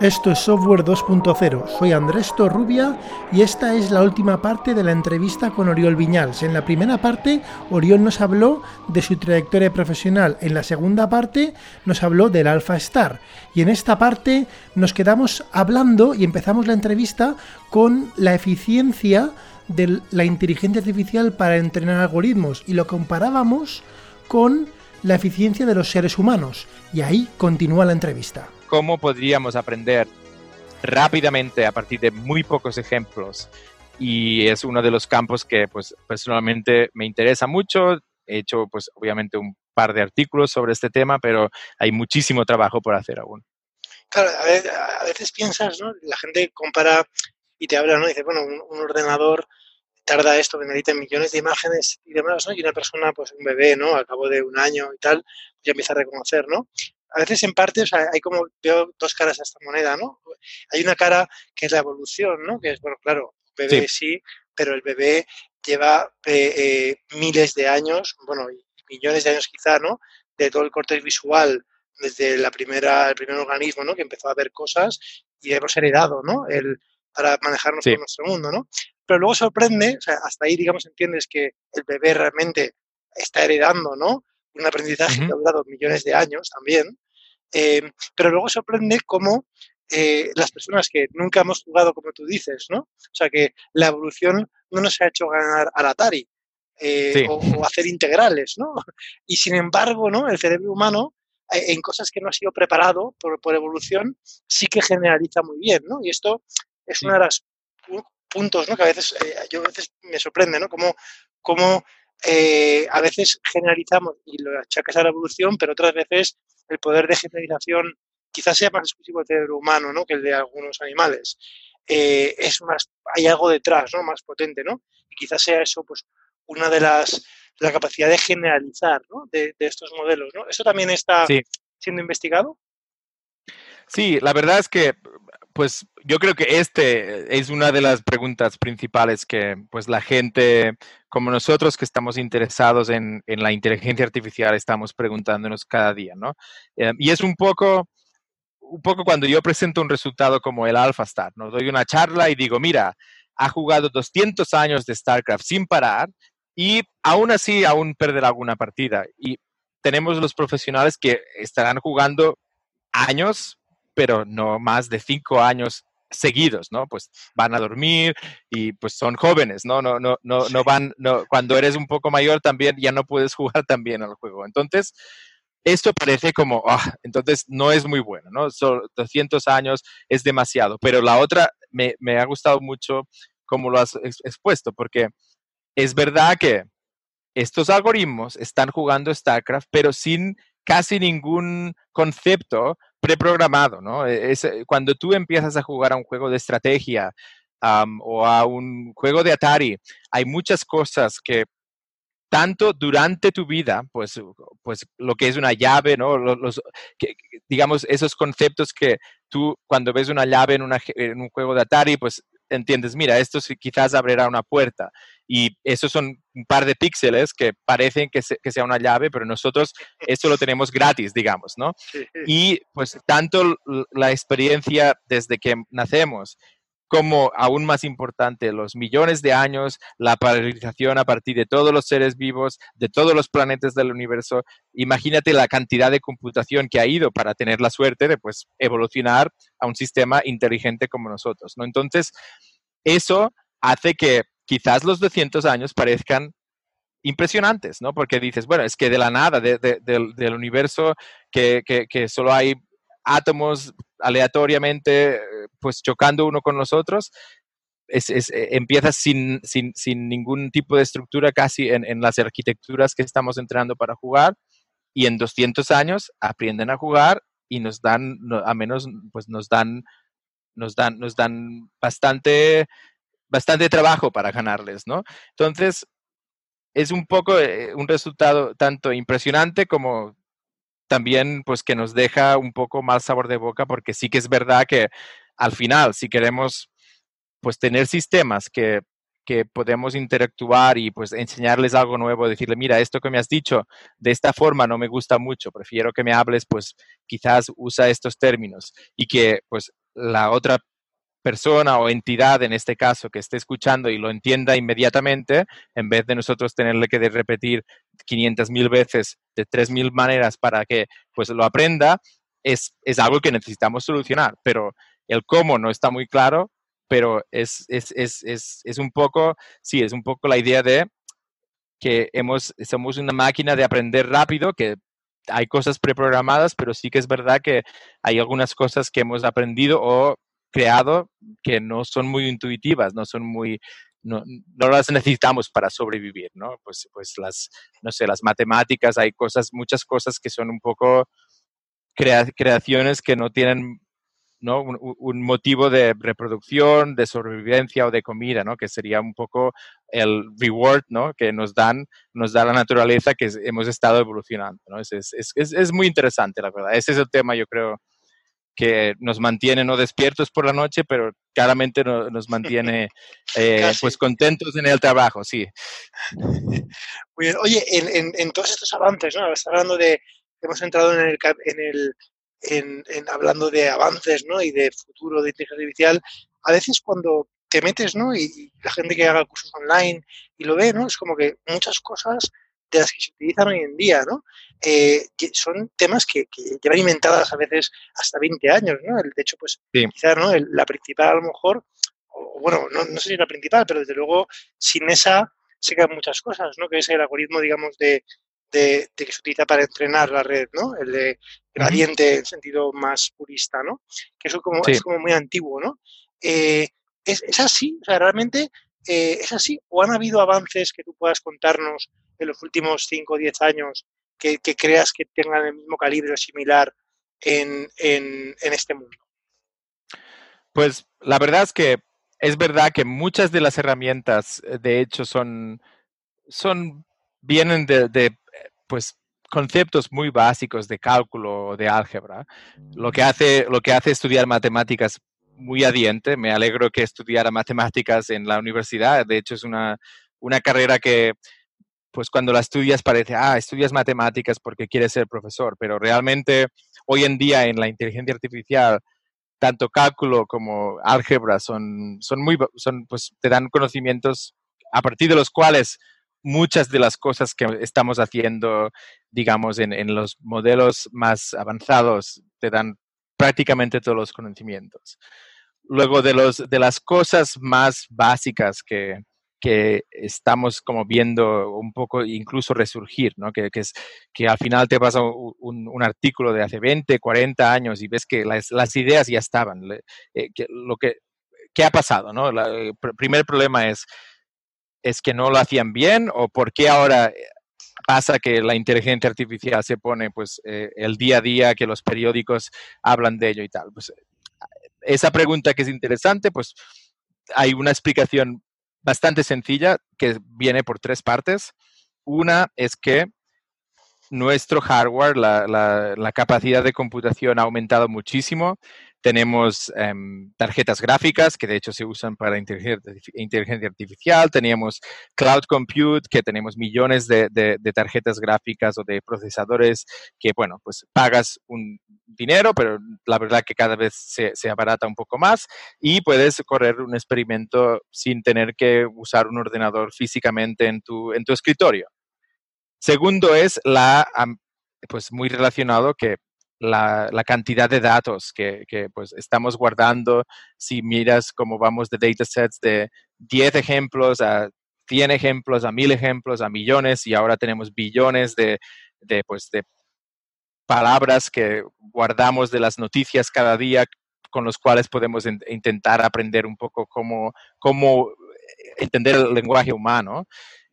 Esto es Software 2.0. Soy Andrés Torrubia y esta es la última parte de la entrevista con Oriol Viñals. En la primera parte, Oriol nos habló de su trayectoria profesional. En la segunda parte, nos habló del Alpha Star. Y en esta parte, nos quedamos hablando y empezamos la entrevista con la eficiencia de la inteligencia artificial para entrenar algoritmos y lo comparábamos con la eficiencia de los seres humanos. Y ahí continúa la entrevista cómo podríamos aprender rápidamente a partir de muy pocos ejemplos. Y es uno de los campos que pues, personalmente me interesa mucho. He hecho pues obviamente un par de artículos sobre este tema, pero hay muchísimo trabajo por hacer aún. Claro, a veces, piensas, ¿no? La gente compara y te habla, ¿no? Dice, bueno, un, ordenador tarda esto, necesita millones de imágenes y demás, ¿no? Y una persona, pues un bebé, ¿no? Al cabo de un año y tal, ya empieza a reconocer, ¿no? A veces en parte, o sea, hay como, veo dos caras a esta moneda, ¿no? Hay una cara que es la evolución, ¿no? Que es, bueno, claro, bebé sí, pero el bebé lleva eh, eh, miles de años, bueno, millones de años quizá, ¿no? De todo el corte visual, desde la primera, el primer organismo, ¿no? Que empezó a ver cosas y hemos heredado, ¿no? El, para manejarnos en nuestro mundo, ¿no? Pero luego sorprende, o sea, hasta ahí, digamos, entiendes que el bebé realmente está heredando, ¿no? Un aprendizaje que ha durado millones de años también, eh, pero luego sorprende cómo eh, las personas que nunca hemos jugado, como tú dices, ¿no? O sea, que la evolución no nos ha hecho ganar al Atari eh, o, hacer integrales, ¿no? Y sin embargo, ¿no? El cerebro humano, en cosas que no ha sido preparado por, por evolución, sí que generaliza muy bien, ¿no? Y esto es uno de los puntos, ¿no? Que a veces, yo a veces me sorprende, ¿no? Como, como eh, a veces generalizamos y lo achacas a la evolución, pero otras veces el poder de generalización quizás sea más exclusivo del cerebro humano ¿no? que el de algunos animales. Eh, es más, hay algo detrás, ¿no? Más potente, ¿no? Y quizás sea eso, pues, una de las, la capacidad de generalizar, ¿no? De, estos modelos, ¿no? ¿Eso también está siendo investigado? Sí, la verdad es que pues yo creo que este es una de las preguntas principales que pues la gente como nosotros que estamos interesados en, la inteligencia artificial estamos preguntándonos cada día, ¿no? Eh, y es un poco, un poco cuando yo presento un resultado como el AlphaStar, ¿no? Doy una charla y digo, mira, ha jugado 200 años de StarCraft sin parar y aún así aún perderá alguna partida. Y tenemos los profesionales que estarán jugando años pero no más de cinco años seguidos, ¿no? Pues van a dormir y pues son jóvenes, ¿no? No, no, no, no van, no, cuando eres un poco mayor también ya no puedes jugar tan bien al juego. Entonces, esto parece como, ah, entonces no es muy bueno, ¿no? Son 200 años es demasiado, pero la otra me, me ha gustado mucho como lo has expuesto, porque es verdad que estos algoritmos están jugando StarCraft, pero sin casi ningún concepto preprogramado, ¿no? E, es, eh, cuando tú empiezas a jugar a un juego de estrategia o a un juego de Atari, hay muchas cosas que tanto durante tu vida, pues, pues lo que es una llave, ¿no? Los, digamos, esos conceptos que tú cuando ves una llave en, en un juego de Atari, pues entiendes, mira, esto quizás abrirá una puerta. Y esos son un par de píxeles que parecen que, sea una llave, pero nosotros esto lo tenemos gratis, digamos, ¿no? Y pues tanto la experiencia desde que nacemos como aún más importante, los millones de años, la paralización a partir de todos los seres vivos, de todos los planetas del universo. Imagínate la cantidad de computación que ha ido para tener la suerte de pues, evolucionar a un sistema inteligente como nosotros. ¿no? Entonces, eso hace que quizás los 200 años parezcan impresionantes, ¿no? Porque dices, bueno, es que de la nada, del, universo, que, que, solo hay átomos aleatoriamente, pues chocando uno con los otros, es, eh, empieza sin, sin, sin, ningún tipo de estructura casi en, en, las arquitecturas que estamos entrenando para jugar y en 200 años aprenden a jugar y nos dan, a menos, pues nos dan, nos dan, nos dan bastante bastante trabajo para ganarles, ¿no? Entonces, es un poco eh, un resultado tanto impresionante como también pues que nos deja un poco mal sabor de boca porque sí que es verdad que al final si queremos pues tener sistemas que, que podemos interactuar y pues enseñarles algo nuevo, decirle, mira, esto que me has dicho de esta forma no me gusta mucho, prefiero que me hables, pues quizás usa estos términos y que pues la otra persona o entidad, en este caso, que esté escuchando y lo entienda inmediatamente, en vez de nosotros tenerle que repetir 500 mil veces de 3 mil maneras para que pues lo aprenda, es, es, algo que necesitamos solucionar. Pero el cómo no está muy claro, pero es, es, es, es un poco, sí, es un poco la idea de que hemos, somos una máquina de aprender rápido, que hay cosas preprogramadas, pero sí que es verdad que hay algunas cosas que hemos aprendido o creado que no son muy intuitivas, no son muy, no, no, las necesitamos para sobrevivir, ¿no? Pues, pues las, no sé, las matemáticas, hay cosas, muchas cosas que son un poco creaciones que no tienen ¿no? Un, motivo de reproducción, de sobrevivencia o de comida, ¿no? que sería un poco el reward ¿no? que nos, dan, nos da la naturaleza que hemos estado evolucionando. ¿no? Es, es, es, es, muy interesante, la verdad. Ese es el tema, yo creo, que nos mantiene no despiertos por la noche, pero claramente nos mantiene eh, pues contentos en el trabajo, sí. Muy bien. Oye, en, en, en todos estos avances, ¿no? Estás hablando de, hemos entrado en el, en el en, hablando de avances ¿no? y de futuro de inteligencia artificial, a veces cuando te metes ¿no? y, la gente que haga cursos online y lo ve, ¿no? es como que muchas cosas de las que se utilizan hoy en día, ¿no? Eh, son temas que, que, llevan inventadas a veces hasta 20 años, ¿no? De hecho, pues quizás ¿no? la principal a lo mejor, o, bueno, no, no sé si la principal, pero desde luego sin esa se quedan muchas cosas, ¿no? Que es el algoritmo, digamos, de, de, que se utiliza para entrenar la red, ¿no? El de gradiente en sentido más purista, ¿no? Que eso como, es como muy antiguo, ¿no? Eh, ¿es, ¿es, así? O sea, realmente eh, es así. ¿O han habido avances que tú puedas contarnos en los últimos 5 o 10 años que, creas que tengan el mismo calibre o similar en, en, en este mundo? Pues la verdad es que es verdad que muchas de las herramientas, eh, de hecho, son, son vienen de, de, pues conceptos muy básicos de cálculo o de álgebra, lo que hace, lo que hace estudiar matemáticas muy adiente. Me alegro que estudiara matemáticas en la universidad. De hecho, es una, una carrera que, pues cuando la estudias parece, ah, estudias matemáticas porque quieres ser profesor, pero realmente hoy en día en la inteligencia artificial, tanto cálculo como álgebra son, son muy, son, pues te dan conocimientos a partir de los cuales muchas de las cosas que estamos haciendo, digamos, en, los modelos más avanzados, te dan prácticamente todos los conocimientos. Luego, de, los, de las cosas más básicas que, que estamos como viendo un poco incluso resurgir, ¿no? que, que, es, que al final te pasa un, un, artículo de hace 20, 40 años y ves que las, las ideas ya estaban. Eh, que, lo que, ¿Qué ha pasado? ¿no? el primer problema es es que no lo hacían bien o por qué ahora eh, pasa que la inteligencia artificial se pone pues eh, el día a día que los periódicos hablan de ello y tal. Pues esa pregunta que es interesante, pues hay una explicación bastante sencilla que viene por tres partes. Una es que nuestro hardware, la, la, capacidad de computación ha aumentado muchísimo tenemos em, tarjetas gráficas que de hecho se usan para inteligencia, artificial, teníamos cloud compute, que tenemos millones de, tarjetas gráficas o de procesadores que, bueno, pues pagas un dinero, pero la verdad que cada vez se, se abarata un poco más y puedes correr un experimento sin tener que usar un ordenador físicamente en tu, en tu escritorio. Segundo es la, pues muy relacionado que la, cantidad de datos que, pues, estamos guardando. Si miras cómo vamos de datasets de 10 ejemplos a 100 ejemplos, a 1000 ejemplos, a millones y ahora tenemos billones de, de, pues, de palabras que guardamos de las noticias cada día con los cuales podemos intentar aprender un poco cómo, cómo entender el lenguaje humano.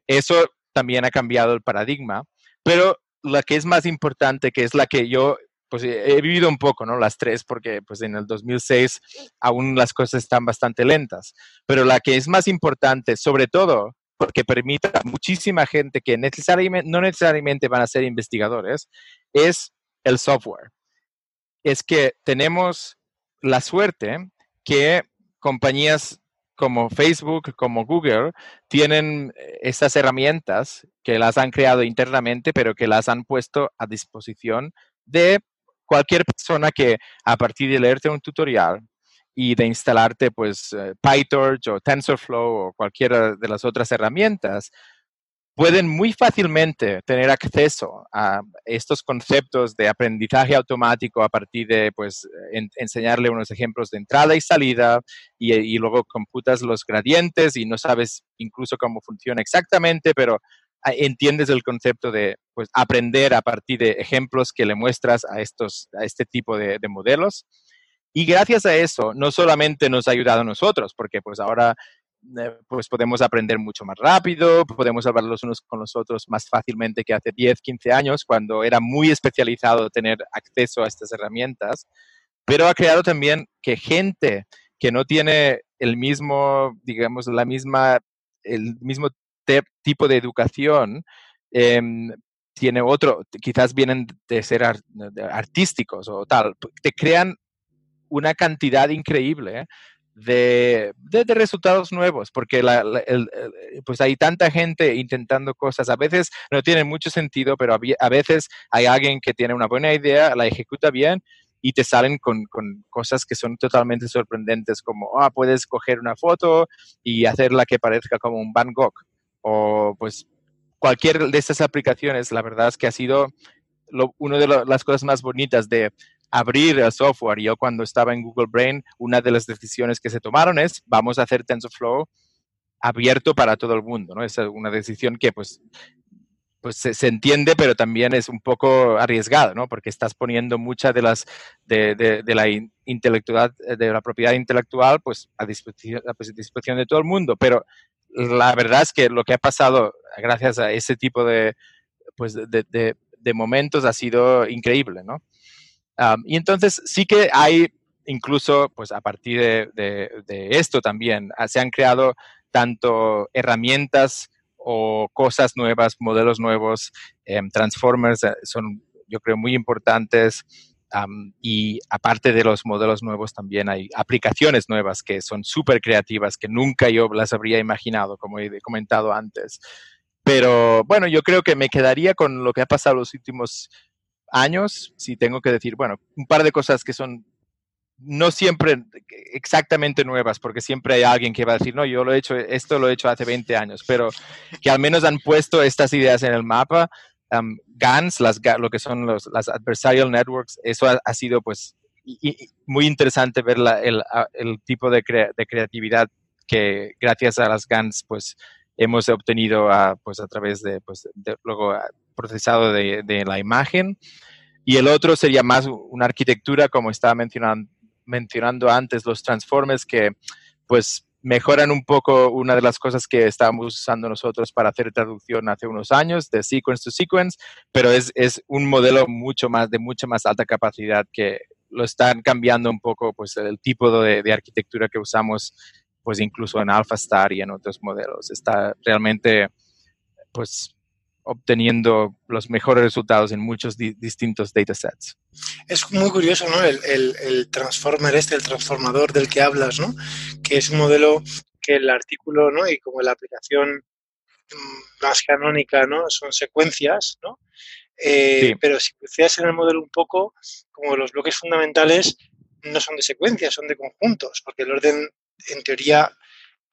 Eso también ha cambiado el paradigma, pero la que es más importante, que es la que yo pues he vivido un poco, ¿no? Las tres, porque pues en el 2006 aún las cosas están bastante lentas. Pero la que es más importante, sobre todo, porque permite a muchísima gente que necesariamente, no necesariamente van a ser investigadores, es el software. Es que tenemos la suerte que compañías como Facebook, como Google, tienen estas herramientas que las han creado internamente, pero que las han puesto a disposición de cualquier persona que a partir de leerte un tutorial y de instalarte pues eh, PyTorch o TensorFlow o cualquiera de las otras herramientas, pueden muy fácilmente tener acceso a estos conceptos de aprendizaje automático a partir de pues, enseñarle unos ejemplos de entrada y salida y, luego computas los gradientes y no sabes incluso cómo funciona exactamente, pero entiendes el concepto de pues, aprender a partir de ejemplos que le muestras a, estos, a este tipo de, de modelos. Y gracias a eso, no solamente nos ha ayudado a nosotros, porque pues ahora eh, pues podemos aprender mucho más rápido, podemos hablar los unos con los otros más fácilmente que hace 10, 15 años, cuando era muy especializado tener acceso a estas herramientas, pero ha creado también que gente que no tiene el mismo, digamos, la misma, el mismo tipo de educación, em, tiene otro, quizás vienen de ser artísticos o tal, te crean una cantidad increíble de, de, resultados nuevos, porque la, pues hay tanta gente intentando cosas, a veces no tienen mucho sentido, pero a, veces hay alguien que tiene una buena idea, la ejecuta bien y te salen con, cosas que son totalmente sorprendentes, como, ah, puedes coger una foto y hacerla que parezca como un Van Gogh, o pues cualquier de estas aplicaciones, la verdad es que ha sido lo, una de las cosas más bonitas de abrir el software. Yo cuando estaba en Google Brain, una de las decisiones que se tomaron es, vamos a hacer TensorFlow abierto para todo el mundo, ¿no? Es una decisión que pues, pues se, entiende, pero también es un poco arriesgado, ¿no? Porque estás poniendo mucha de las de, de, la intelectualidad, de la propiedad intelectual, pues a disposición, a disposición de todo el mundo. Pero la verdad es que lo que ha pasado gracias a ese tipo de, pues de, de momentos ha sido increíble, ¿no? y entonces sí que hay, incluso pues a partir de, esto también, ah, se han creado tanto herramientas o cosas nuevas, modelos nuevos, em, transformers eh, son yo creo muy importantes. Y aparte de los modelos nuevos, también hay aplicaciones nuevas que son súper creativas, que nunca yo las habría imaginado, como he comentado antes. Pero bueno, yo creo que me quedaría con lo que ha pasado los últimos años, si tengo que decir, bueno, un par de cosas que son no siempre exactamente nuevas, porque siempre hay alguien que va a decir, no, yo lo he hecho, esto lo he hecho hace 20 años, pero que al menos han puesto estas ideas en el mapa. GANs, las, lo que son los, las adversarial networks, eso ha, sido pues muy interesante ver el, tipo de, creatividad que gracias a las GANs pues hemos obtenido a, pues, a través de, pues, de luego procesado de, la imagen. Y el otro sería más una arquitectura, como estaba mencionando, mencionando antes, los transformers que pues mejoran un poco una de las cosas que estábamos usando nosotros para hacer traducción hace unos años, de sequence to sequence, pero es, es un modelo mucho más, de mucha más alta capacidad que lo están cambiando un poco pues el tipo de, arquitectura que usamos pues incluso en AlphaStar y en otros modelos. Está realmente pues obteniendo los mejores resultados en muchos distintos datasets. Es muy curioso, ¿no? El, el, transformer este, el transformador del que hablas, ¿no? Que es un modelo que el artículo, ¿no? Y como la aplicación mm, más canónica, ¿no? Son secuencias, ¿no? Eh, pero si pusieras en el modelo un poco, como los bloques fundamentales no son de secuencias, son de conjuntos, porque el orden en teoría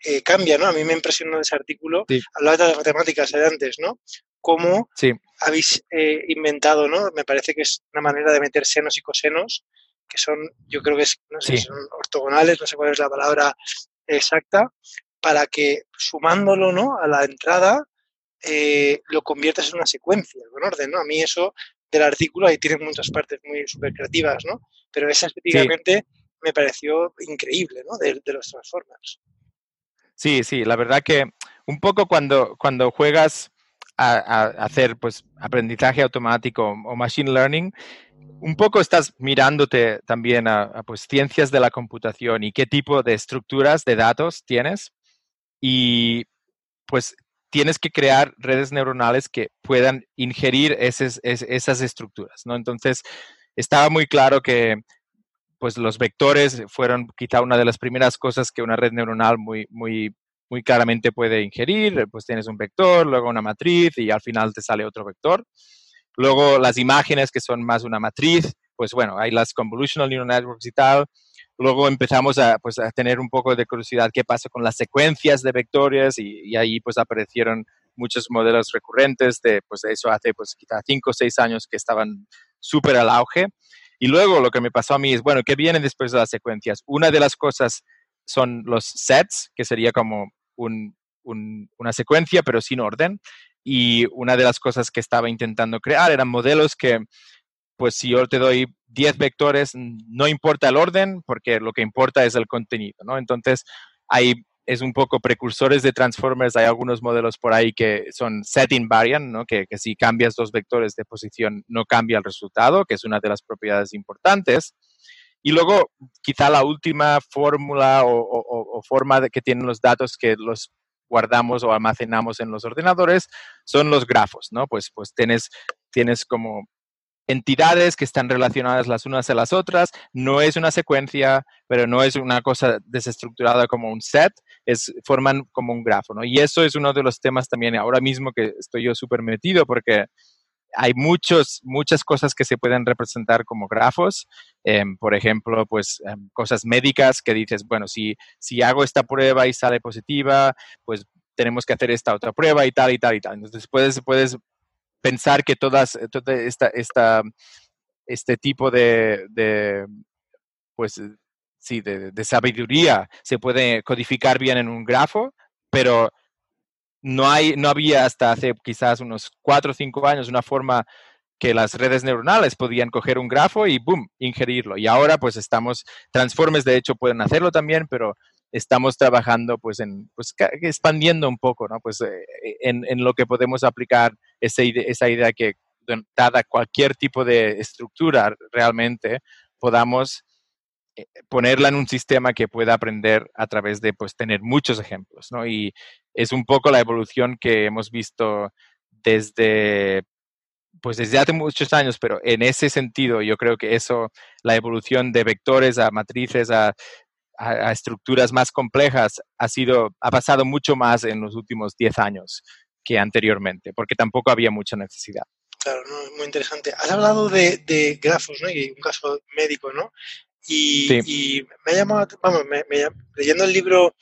eh, cambia, ¿no? A mí me impresionó ese artículo, hablaba de las matemáticas de antes, ¿no? Cómo habéis eh, inventado, ¿no? Me parece que es una manera de meter senos y cosenos, que son, yo creo que es, no sé, son ortogonales, no sé cuál es la palabra exacta, para que sumándolo, ¿no? A la entrada, eh, lo conviertas en una secuencia con orden, ¿no? A mí eso del artículo, ahí tiene muchas partes muy súper creativas, ¿no? Pero esa específicamente me pareció increíble, ¿no? De, de, los Transformers. Sí, sí, la verdad que un poco cuando, cuando juegas a, hacer pues aprendizaje automático o machine learning, un poco estás mirándote también a, pues ciencias de la computación y qué tipo de estructuras de datos tienes y pues tienes que crear redes neuronales que puedan ingerir esas, esas estructuras, ¿no? Entonces, estaba muy claro que pues los vectores fueron quizá una de las primeras cosas que una red neuronal muy, muy, muy claramente puede ingerir. Pues tienes un vector, luego una matriz y al final te sale otro vector. Luego las imágenes que son más una matriz, pues bueno, hay las convolutional neural networks y tal. luego empezamos a, pues, a tener un poco de curiosidad qué pasa con las secuencias de vectores y, ahí pues aparecieron muchos modelos recurrentes de pues eso hace pues quizá cinco o seis años que estaban súper al auge. Y luego lo que me pasó a mí es, bueno, ¿qué viene después de las secuencias? Una de las cosas son los sets, que sería como una secuencia pero sin orden. Y una de las cosas que estaba intentando crear eran modelos que pues si yo te doy 10 vectores, no importa el orden, porque lo que importa es el contenido, ¿no? Entonces, ahí es un poco precursores de transformers. Hay algunos modelos por ahí que son set invariant, ¿no? Que, que, si cambias dos vectores de posición no cambia el resultado, que es una de las propiedades importantes. Y luego, quizá la última fórmula o forma de que tienen los datos que los guardamos o almacenamos en los ordenadores son los grafos, ¿no? Pues, pues tienes, tienes como entidades que están relacionadas las unas a las otras. No es una secuencia, pero no es una cosa desestructurada como un set, es, forman como un grafo, ¿no? Y eso es uno de los temas también ahora mismo que estoy yo súper metido porque hay muchos, muchas cosas que se pueden representar como grafos. Em, por ejemplo, pues em, cosas médicas que dices, bueno, si, si hago esta prueba y sale positiva, pues tenemos que hacer esta otra prueba y tal y tal y tal. Entonces puedes, puedes pensar que todas, eh, toda esta, esta, este tipo de, de pues, sí, de, de, sabiduría se puede codificar bien en un grafo, pero no, hay, no había hasta hace quizás unos cuatro o cinco años una forma que las redes neuronales podían coger un grafo y boom, ingerirlo. Y ahora pues estamos, transformes de hecho pueden hacerlo también, pero estamos trabajando pues en pues expandiendo un poco no pues eh, en, en, lo que podemos aplicar esa idea, esa idea que dada cualquier tipo de estructura realmente podamos eh, ponerla en un sistema que pueda aprender a través de pues tener muchos ejemplos no y es un poco la evolución que hemos visto desde pues desde hace muchos años, pero en ese sentido yo creo que eso, la evolución de vectores a matrices, a a, estructuras más complejas ha sido ha pasado mucho más en los últimos 10 años que anteriormente, porque tampoco había mucha necesidad. Claro, ¿no? muy interesante. Has hablado de, de, grafos, ¿no? Y un caso médico, ¿no? Y, y me ha llamado, vamos, me, me, leyendo el libro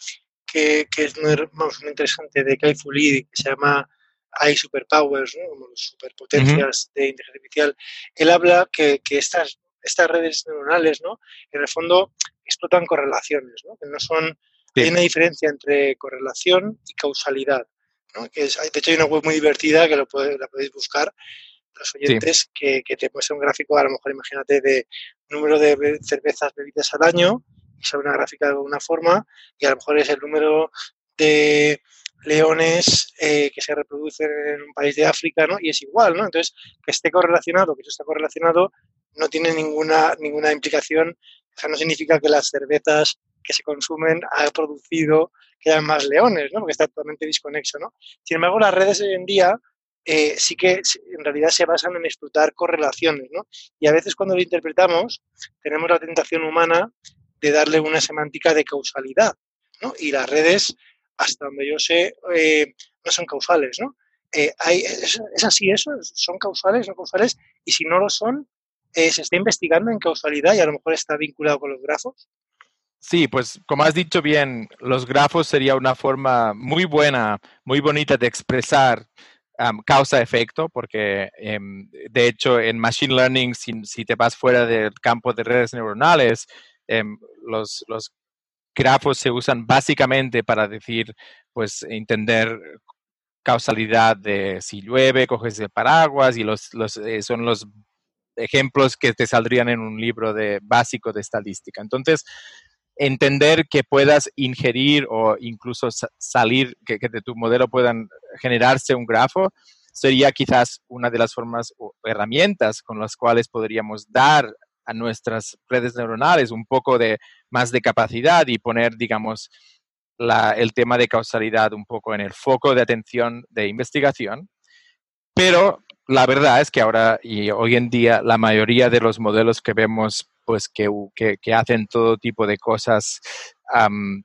que, que es muy, vamos, muy interesante de Kai Fu Lee, que se llama hay superpowers, ¿no? como superpotencias de inteligencia artificial, él habla que, que estas, estas redes neuronales, ¿no? en el fondo explotan correlaciones, ¿no? que no son... Hay una diferencia entre correlación y causalidad. ¿no? Que es, de hecho, hay una web muy divertida que lo la podéis buscar, los oyentes, que, que, te muestra un gráfico, a lo mejor imagínate, de número de cervezas bebidas al año, sale una gráfica de alguna forma, y a lo mejor es el número de leones eh, que se reproducen en un país de África, ¿no? Y es igual, ¿no? Entonces, que esté correlacionado, que eso está correlacionado, no tiene ninguna, ninguna implicación o sea, no significa que las cervezas que se consumen ha producido que haya más leones, ¿no? Porque está totalmente desconexo, ¿no? Sin embargo, las redes hoy en día eh, sí que en realidad se basan en explotar correlaciones, ¿no? Y a veces cuando lo interpretamos tenemos la tentación humana de darle una semántica de causalidad, ¿no? Y las redes, hasta donde yo sé, eh, no son causales, ¿no? Eh, hay, es, es, así eso, son causales, no causales, y si no lo son, eh, se está investigando en causalidad y a lo mejor está vinculado con los grafos? Sí, pues como has dicho bien, los grafos sería una forma muy buena, muy bonita de expresar um, causa-efecto, porque um, de hecho en Machine Learning, si, si, te vas fuera del campo de redes neuronales, um, los, los grafos se usan básicamente para decir, pues entender causalidad de si llueve, coges el paraguas y los, eh, son los ejemplos que te saldrían en un libro de básico de estadística. Entonces, entender que puedas ingerir o incluso salir, que, de tu modelo puedan generarse un grafo, sería quizás una de las formas o herramientas con las cuales podríamos dar a nuestras redes neuronales un poco de más de capacidad y poner, digamos, el tema de causalidad un poco en el foco de atención de investigación. Pero la verdad es que ahora y hoy en día la mayoría de los modelos que vemos pues que, que, hacen todo tipo de cosas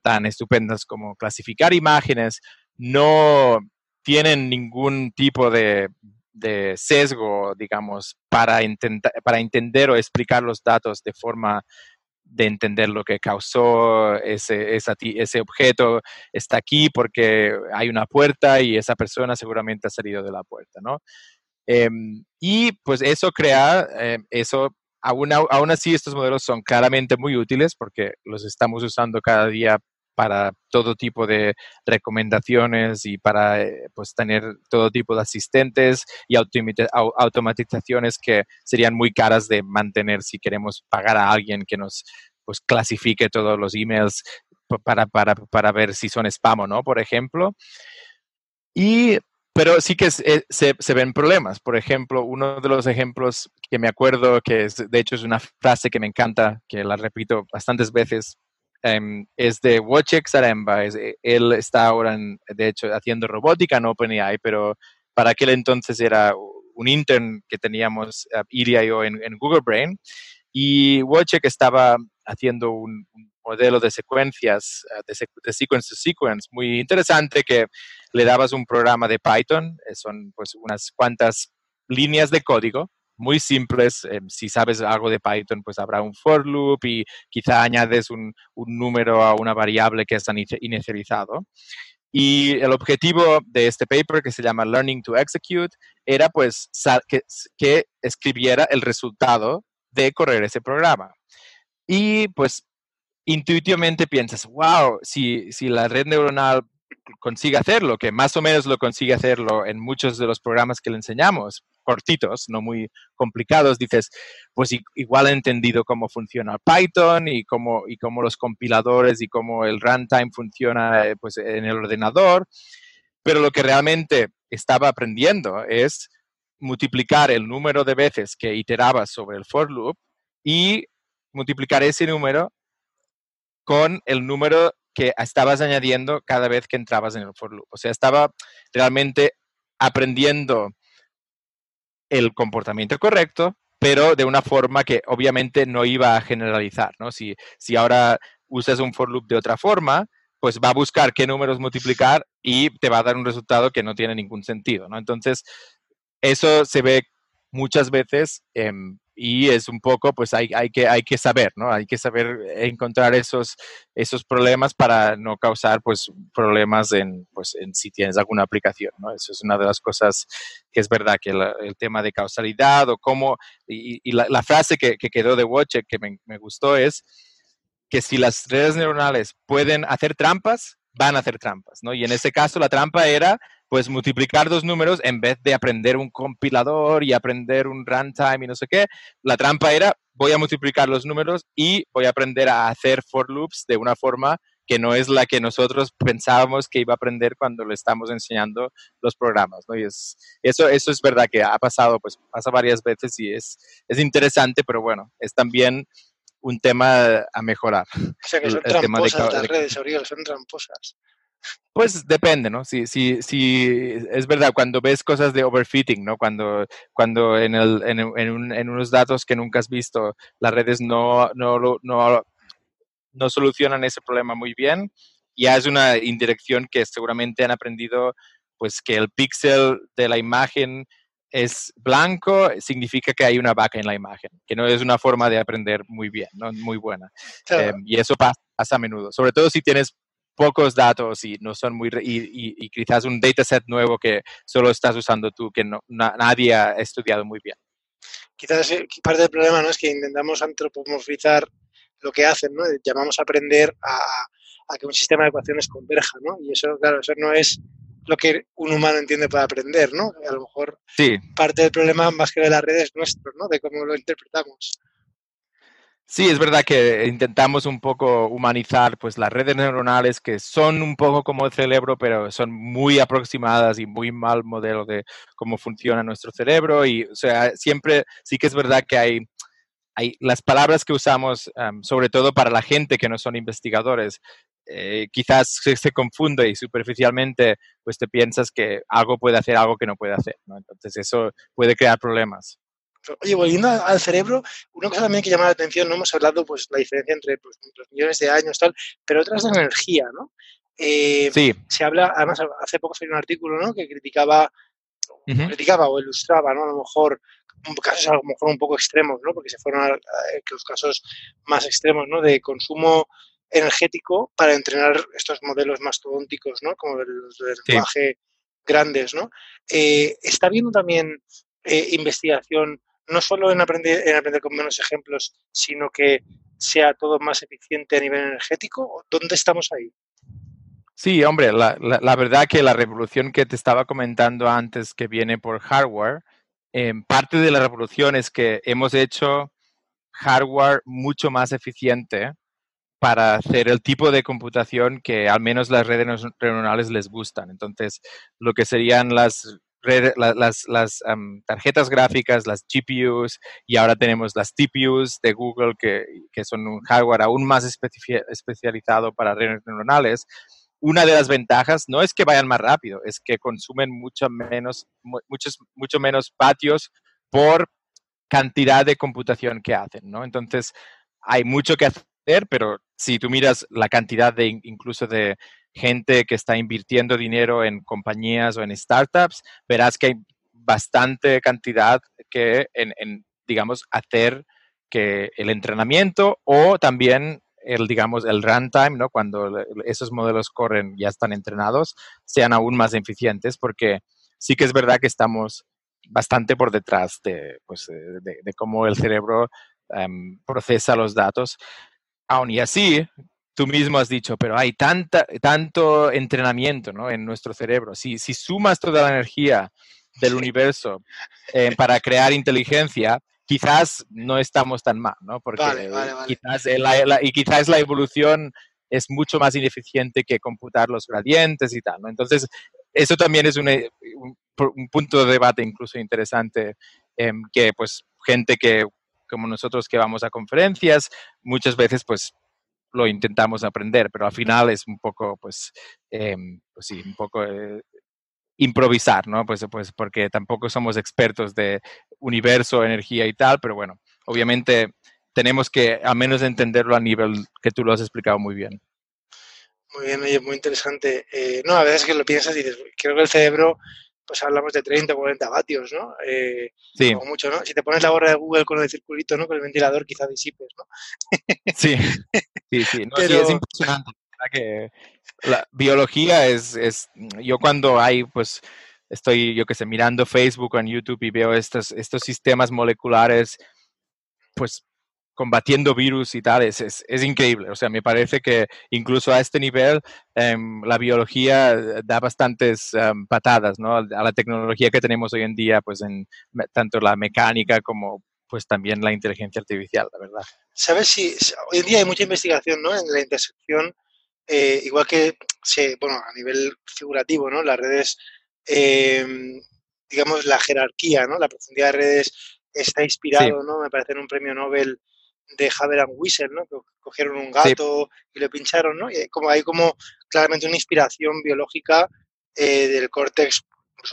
tan estupendas como clasificar imágenes no tienen ningún tipo de, de sesgo, digamos, para, para entender o explicar los datos de forma de entender lo que causó ese, ese objeto está aquí porque hay una puerta y esa persona seguramente ha salido de la puerta, ¿no? Em, y pues eso crea, em, eso, aún, aún así estos modelos son claramente muy útiles porque los estamos usando cada día para todo tipo de recomendaciones y para eh, pues, tener todo tipo de asistentes y automatizaciones que serían muy caras de mantener si queremos pagar a alguien que nos pues, clasifique todos los emails para, para, para ver si son spam o no, por ejemplo. Y pero sí que eh, se, se, ven problemas. Por ejemplo, uno de los ejemplos que me acuerdo, que es, de hecho es una frase que me encanta, que la repito bastantes veces, Em, es de Wojciech Zaremba. Eh, él está ahora, de hecho, haciendo robótica en OpenAI, pero para aquel entonces era un intern que teníamos, uh, Iria yo, en, Google Brain. Y Wojciech estaba haciendo un, modelo de secuencias, uh, de, sequence to sequence, muy interesante, que le dabas un programa de Python, eh, son pues unas cuantas líneas de código, muy simples. Eh, si sabes algo de Python, pues habrá un for loop y quizá añades un, número a una variable que está inicializado. Y el objetivo de este paper, que se llama Learning to Execute, era pues que, que escribiera el resultado de correr ese programa. Y pues intuitivamente piensas, wow, si, si la red neuronal consigue hacerlo, que más o menos lo consigue hacerlo en muchos de los programas que le enseñamos, cortitos, no muy complicados, dices, pues igual he entendido cómo funciona Python y cómo, y cómo los compiladores y cómo el runtime funciona eh, pues, en el ordenador, pero lo que realmente estaba aprendiendo es multiplicar el número de veces que iterabas sobre el for loop y multiplicar ese número con el número que estabas añadiendo cada vez que entrabas en el for loop. O sea, estaba realmente aprendiendo el comportamiento correcto, pero de una forma que obviamente no iba a generalizar, ¿no? Si, si ahora usas un for loop de otra forma, pues va a buscar qué números multiplicar y te va a dar un resultado que no tiene ningún sentido, ¿no? Entonces, eso se ve muchas veces en y es un poco, pues hay, hay, que, hay que saber, ¿no? Hay que saber encontrar esos, esos problemas para no causar, pues, problemas en, pues, en si tienes alguna aplicación, ¿no? Eso es una de las cosas que es verdad, que el tema de causalidad o cómo, y, la, frase que, que, quedó de Wojciech que me, me gustó es que si las redes neuronales pueden hacer trampas, van a hacer trampas, ¿no? Y en ese caso la trampa era pues multiplicar dos números en vez de aprender un compilador y aprender un runtime y no sé qué. La trampa era, voy a multiplicar los números y voy a aprender a hacer for loops de una forma que no es la que nosotros pensábamos que iba a aprender cuando le estamos enseñando los programas, ¿no? Y es, eso, eso es verdad que ha pasado, pues pasa varias veces y es, es interesante, pero bueno, es también un tema a mejorar. O sea que son tramposas las redes, son tramposas. Pues depende, ¿no? Si, si, si es verdad, cuando ves cosas de overfitting, ¿no? Cuando, cuando en, el, en, en, unos datos que nunca has visto, las redes no, no, no, no solucionan ese problema muy bien, ya es una indirección que seguramente han aprendido, pues que el píxel de la imagen es blanco, significa que hay una vaca en la imagen, que no es una forma de aprender muy bien, ¿no? muy buena. Em, y eso pasa, pasa, a menudo, sobre todo si tienes pocos datos y no son muy y, y, quizás un dataset nuevo que solo estás usando tú que no, nadie ha estudiado muy bien. Quizás parte del problema no es que intentamos antropomorfizar lo que hacen, ¿no? Llamamos a aprender a, a, que un sistema de ecuaciones converja, ¿no? Y eso, claro, eso no es lo que un humano entiende para aprender, ¿no? A lo mejor sí. parte del problema más que de las redes es nuestro, ¿no? De cómo lo interpretamos. Sí, es verdad que intentamos un poco humanizar pues las redes neuronales que son un poco como el cerebro, pero son muy aproximadas y muy mal modelo de cómo funciona nuestro cerebro y o sea, siempre sí que es verdad que hay hay las palabras que usamos, sobre todo para la gente que no son investigadores, eh, quizás se, confunde y superficialmente pues te piensas que algo puede hacer algo que no puede hacer, ¿no? Entonces eso puede crear problemas. Oye, volviendo al cerebro, una cosa también que llama la atención, no hemos hablado pues la diferencia entre pues, los millones de años tal, pero otras de energía, ¿no? Eh, sí. Se habla, además hace poco salió un artículo, ¿no? Que criticaba criticaba o ilustraba, ¿no? A lo mejor casos a lo mejor un poco extremos, ¿no? Porque se fueron a, los casos más extremos, ¿no? De consumo energético para entrenar estos modelos mastodónticos, ¿no? Como los de lenguaje grandes, ¿no? Eh, está viendo también eh, investigación no solo en aprender, en aprender con menos ejemplos, sino que sea todo más eficiente a nivel energético? ¿Dónde estamos ahí? Sí, hombre, la, la, verdad que la revolución que te estaba comentando antes que viene por hardware, en parte de la revolución es que hemos hecho hardware mucho más eficiente para hacer el tipo de computación que al menos las redes neuronales les gustan. Entonces, lo que serían las las, tarjetas gráficas, las GPUs, y ahora tenemos las TPUs de Google, que, que son un hardware aún más especializado para redes neuronales. Una de las ventajas no es que vayan más rápido, es que consumen mucho menos, muchos, mucho menos patios por cantidad de computación que hacen, ¿no? Entonces, hay mucho que hacer, pero si tú miras la cantidad de incluso de gente que está invirtiendo dinero en compañías o en startups, verás que hay bastante cantidad que en, digamos, hacer que el entrenamiento o también el, digamos, el runtime, ¿no? Cuando esos modelos corren, ya están entrenados, sean aún más eficientes, porque sí que es verdad que estamos bastante por detrás de, pues, de, cómo el cerebro em, procesa los datos. Aún y así, tú mismo has dicho, pero hay tanta, tanto entrenamiento ¿no? en nuestro cerebro. Si, si sumas toda la energía del universo eh, para crear inteligencia, quizás no estamos tan mal, ¿no? Porque Quizás la, y quizás la evolución es mucho más ineficiente que computar los gradientes y tal, ¿no? Entonces, eso también es un, un, punto de debate incluso interesante, em, que pues gente que como nosotros que vamos a conferencias, muchas veces pues lo intentamos aprender, pero al final es un poco, pues, em, pues sí, un poco eh, improvisar, ¿no? Pues, pues porque tampoco somos expertos de universo, energía y tal, pero bueno, obviamente tenemos que al menos entenderlo a nivel que tú lo has explicado muy bien. Muy bien, oye, muy interesante. Eh, no, a veces que lo piensas y dices, creo que el cerebro pues hablamos de 30 o 40 vatios, ¿no? Eh, sí. mucho, ¿no? Si te pones la gorra de Google con el circulito, ¿no? Con el ventilador quizá disipes, ¿no? sí, sí, sí. es impresionante. Que la biología es, es, yo cuando hay, pues, estoy, yo qué sé, mirando Facebook o en YouTube y veo estos, estos sistemas moleculares, pues combatiendo virus y tal, es, es, increíble. O sea, me parece que incluso a este nivel em, la biología da bastantes em, patadas ¿no? a la tecnología que tenemos hoy en día, pues en tanto la mecánica como pues también la inteligencia artificial, la verdad. ¿Sabes si hoy en día hay mucha investigación ¿no? en la intersección, eh, igual que, se, bueno, a nivel figurativo, ¿no? Las redes, em, digamos, la jerarquía, ¿no? La profundidad de redes está inspirado, ¿no? Me parece en un premio Nobel de Haber and Whistle, ¿no? Que cogieron un gato y lo pincharon, ¿no? Y hay como, hay como claramente una inspiración biológica eh, del córtex,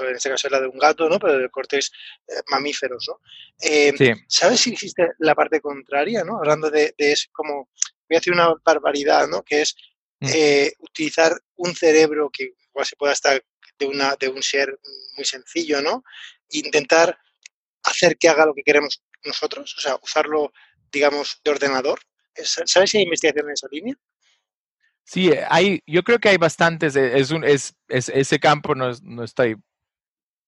en este caso era de un gato, ¿no? Pero del córtex eh, mamíferos, ¿no? Eh, ¿Sabes si existe la parte contraria, ¿no? Hablando de, de eso, como, voy a decir una barbaridad, ¿no? Que es mm. utilizar un cerebro que igual se pueda estar de, una, de un ser muy sencillo, ¿no? Intentar hacer que haga lo que queremos nosotros, o sea, usarlo digamos, de ordenador? ¿Sabes si hay investigación en esa línea? Sí, hay, yo creo que hay bastantes, es un, es, ese campo no, no estoy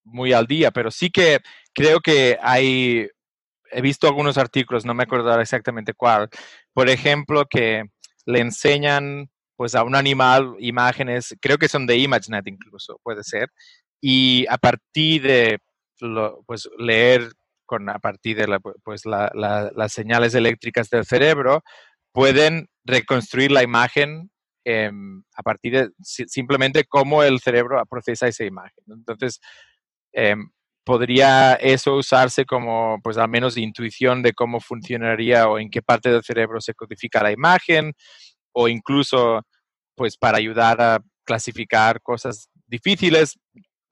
muy al día, pero sí que creo que hay, he visto algunos artículos, no me acuerdo exactamente cuál, por ejemplo, que le enseñan pues a un animal imágenes, creo que son de ImageNet incluso, puede ser, y a partir de pues leer a partir de pues, las señales eléctricas del cerebro, pueden reconstruir la imagen em, a partir de simplemente cómo el cerebro procesa esa imagen. Entonces, em, podría eso usarse como, pues al menos intuición de cómo funcionaría o en qué parte del cerebro se codifica la imagen, o incluso, pues para ayudar a clasificar cosas difíciles.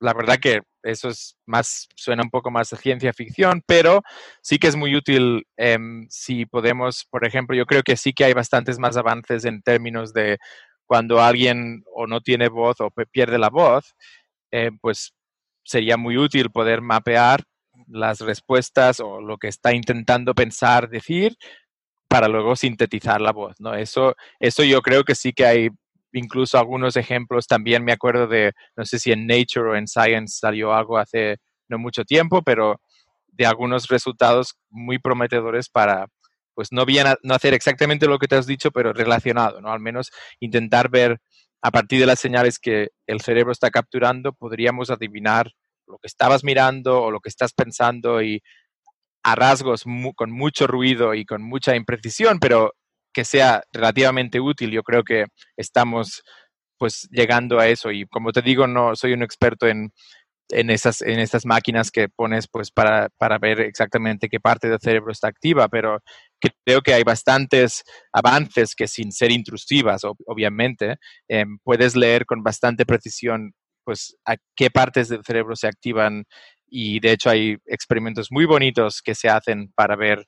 La verdad que eso es más, suena un poco más de ciencia ficción, pero sí que es muy útil em, si podemos, por ejemplo, yo creo que sí que hay bastantes más avances en términos de cuando alguien o no tiene voz o pierde la voz, eh, pues sería muy útil poder mapear las respuestas o lo que está intentando pensar, decir, para luego sintetizar la voz, ¿no? Eso, eso yo creo que sí que hay incluso algunos ejemplos. También me acuerdo de, no sé si en Nature o en Science salió algo hace no mucho tiempo, pero de algunos resultados muy prometedores para, pues no bien no hacer exactamente lo que te has dicho, pero relacionado, ¿no? Al menos intentar ver a partir de las señales que el cerebro está capturando, podríamos adivinar lo que estabas mirando o lo que estás pensando y a rasgos con mucho ruido y con mucha imprecisión, pero que sea relativamente útil. Yo creo que estamos pues llegando a eso y como te digo, no soy un experto en, en esas, en estas máquinas que pones pues para, para, ver exactamente qué parte del cerebro está activa, pero creo que hay bastantes avances que sin ser intrusivas, obviamente, em, puedes leer con bastante precisión pues a qué partes del cerebro se activan y de hecho hay experimentos muy bonitos que se hacen para ver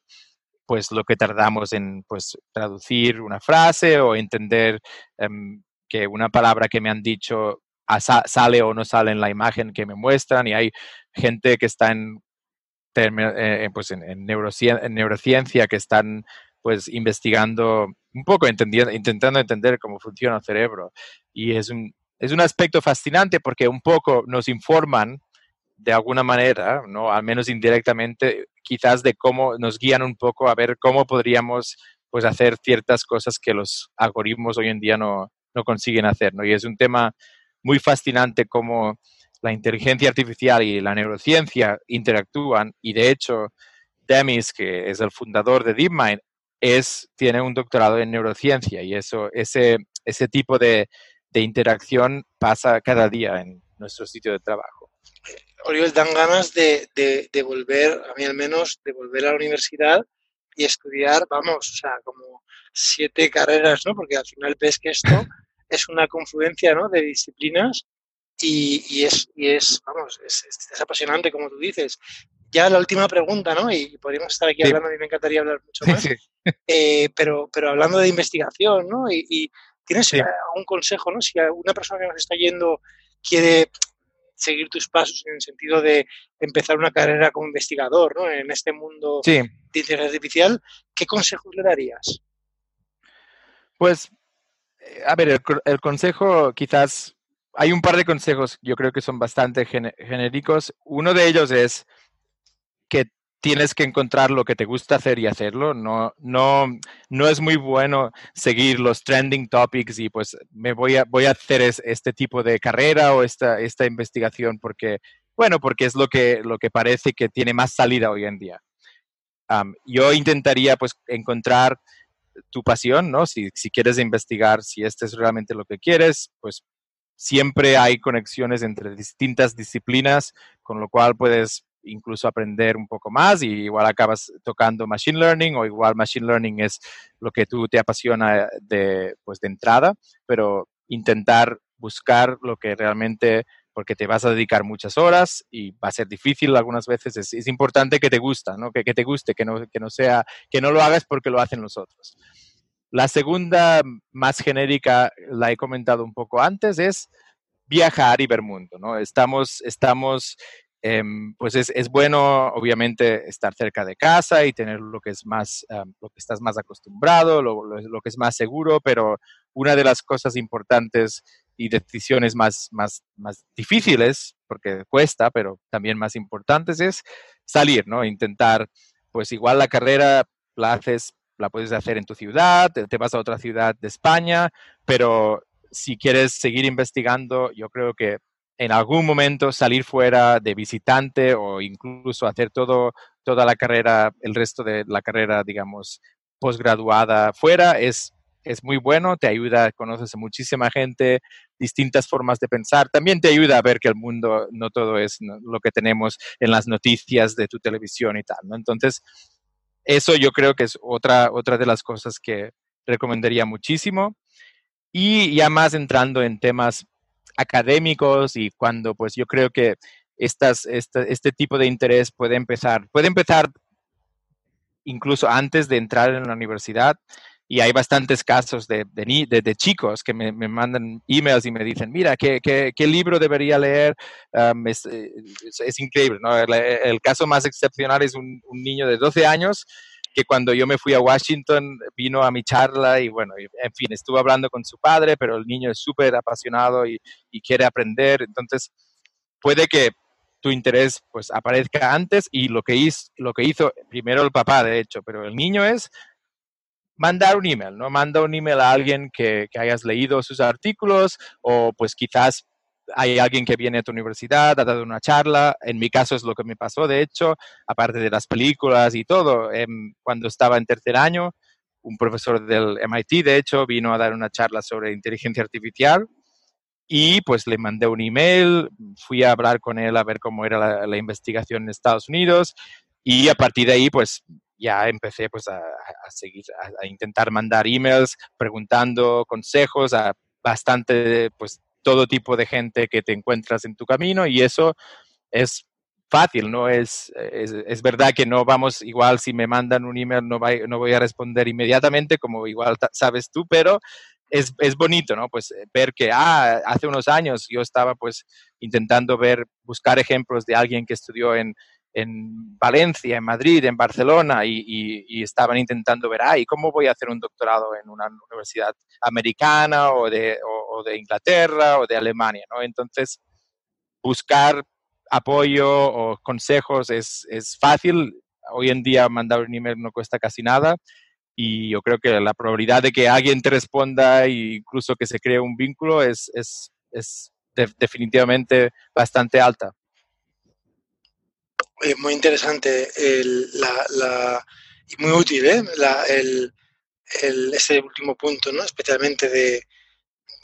pues lo que tardamos en pues traducir una frase o entender em, que una palabra que me han dicho sale o no sale en la imagen que me muestran y hay gente que está en, eh, pues en, neurociencia, que están pues investigando un poco, intentando entender cómo funciona el cerebro. Y es un, es un aspecto fascinante porque un poco nos informan de alguna manera, ¿no? al menos indirectamente, quizás de cómo nos guían un poco a ver cómo podríamos pues, hacer ciertas cosas que los algoritmos hoy en día no, no consiguen hacer. ¿no? Y es un tema muy fascinante cómo la inteligencia artificial y la neurociencia interactúan y de hecho Demis, que es el fundador de DeepMind, es, tiene un doctorado en neurociencia y eso, ese, ese tipo de, de interacción pasa cada día en nuestro sitio de trabajo. Oriol, dan ganas de, de, de, volver, a mí al menos, de volver a la universidad y estudiar, vamos, o sea, como siete carreras, ¿no? Porque al final ves que esto es una confluencia ¿no? de disciplinas y, y, es, y es, vamos, es, es, apasionante, como tú dices. Ya la última pregunta, ¿no? Y podríamos estar aquí hablando, a mí me encantaría hablar mucho más, eh, pero, pero hablando de investigación, ¿no? Y, y tienes un consejo, ¿no? Si una persona que nos está yendo quiere seguir tus pasos en el sentido de empezar una carrera como investigador, ¿no? En este mundo de inteligencia artificial, ¿qué consejos le darías? Pues eh, a ver, el, consejo quizás, hay un par de consejos, yo creo que son bastante genéricos. Uno de ellos es que tienes que encontrar lo que te gusta hacer y hacerlo. No, no, no es muy bueno seguir los trending topics y pues me voy a, voy a hacer este tipo de carrera o esta, esta investigación porque, bueno, porque es lo que, lo que parece que tiene más salida hoy en día. yo intentaría pues encontrar tu pasión, ¿no? Si, si quieres investigar si este es realmente lo que quieres, pues siempre hay conexiones entre distintas disciplinas, con lo cual puedes incluso aprender un poco más y igual acabas tocando machine learning o igual machine learning es lo que tú te apasiona de, pues de entrada, pero intentar buscar lo que realmente porque te vas a dedicar muchas horas y va a ser difícil algunas veces. Es, importante que te gusta, ¿no? Que, que, te guste, que no, que no sea, que no lo hagas porque lo hacen los otros. La segunda, más genérica, la he comentado un poco antes, es viajar y ver mundo, ¿no? Estamos, estamos em, pues es, es, bueno, obviamente, estar cerca de casa y tener lo que es más, lo que estás más acostumbrado, lo, lo, que es más seguro, pero una de las cosas importantes y decisiones más, más, más difíciles, porque cuesta, pero también más importantes, es salir, ¿no? Intentar, pues igual la carrera la la puedes hacer en tu ciudad, te, vas a otra ciudad de España, pero si quieres seguir investigando, yo creo que en algún momento salir fuera de visitante o incluso hacer todo, toda la carrera, el resto de la carrera, digamos, posgraduada fuera, es es muy bueno, te ayuda, conoces a muchísima gente, distintas formas de pensar, también te ayuda a ver que el mundo no todo es lo que tenemos en las noticias de tu televisión y tal. Entonces, eso yo creo que es otra, otra de las cosas que recomendaría muchísimo. Y ya más entrando en temas académicos y cuando pues yo creo que estas, este, tipo de interés puede empezar, puede empezar incluso antes de entrar en la universidad, y hay bastantes casos de, de, chicos que me, mandan emails y me dicen, mira, ¿qué, qué, libro debería leer? es, es, increíble, ¿no? el, caso más excepcional es un, un, niño de 12 años que cuando yo me fui a Washington vino a mi charla y bueno, en fin, estuvo hablando con su padre, pero el niño es súper apasionado y, quiere aprender, entonces puede que tu interés pues aparezca antes y lo que, hizo, lo que hizo primero el papá, de hecho, pero el niño es mandar un email, ¿no? Manda un email a alguien que, que, hayas leído sus artículos o pues quizás hay alguien que viene a tu universidad, ha dado una charla, en mi caso es lo que me pasó, de hecho, aparte de las películas y todo, em, cuando estaba en tercer año, un profesor del MIT, de hecho, vino a dar una charla sobre inteligencia artificial y pues le mandé un email, fui a hablar con él a ver cómo era la, investigación en Estados Unidos y a partir de ahí pues ya empecé pues a, seguir, a, intentar mandar emails preguntando consejos a bastante pues todo tipo de gente que te encuentras en tu camino y eso es fácil, ¿no? Es, es, verdad que no vamos igual si me mandan un email no, voy a responder inmediatamente como igual sabes tú, pero es, es, bonito, ¿no? Pues eh, ver que, ah, hace unos años yo estaba pues intentando ver, buscar ejemplos de alguien que estudió en, en Valencia, en Madrid, en Barcelona y, y, estaban intentando ver, ay, ¿cómo voy a hacer un doctorado en una universidad americana o de, de Inglaterra o de Alemania? ¿no? Entonces, buscar apoyo o consejos es, es fácil. Hoy en día mandar un email no cuesta casi nada y yo creo que la probabilidad de que alguien te responda e incluso que se cree un vínculo es, es, es definitivamente bastante alta muy interesante la, y muy útil ¿eh? el, ese último punto, ¿no? especialmente de,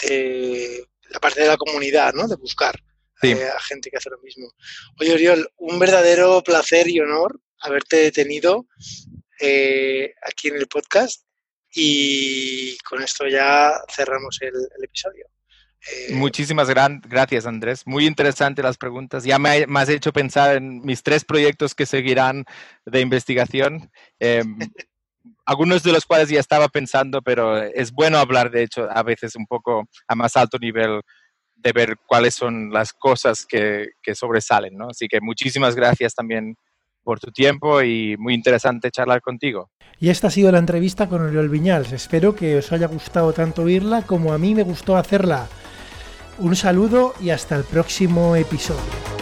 la parte de la comunidad, ¿no? de buscar eh, a gente que hace lo mismo. Oye, Oriol, un verdadero placer y honor haberte tenido eh, aquí en el podcast y con esto ya cerramos el episodio. Eh, Muchísimas gracias, Andrés. Muy interesante las preguntas. Ya me, has hecho pensar en mis tres proyectos que seguirán de investigación. Em, algunos de los cuales ya estaba pensando, pero es bueno hablar, de hecho, a veces un poco a más alto nivel de ver cuáles son las cosas que, sobresalen, ¿no? Así que muchísimas gracias también por tu tiempo y muy interesante charlar contigo. Y esta ha sido la entrevista con Oriol Viñals. Espero que os haya gustado tanto oírla como a mí me gustó hacerla. Un saludo y hasta el próximo episodio.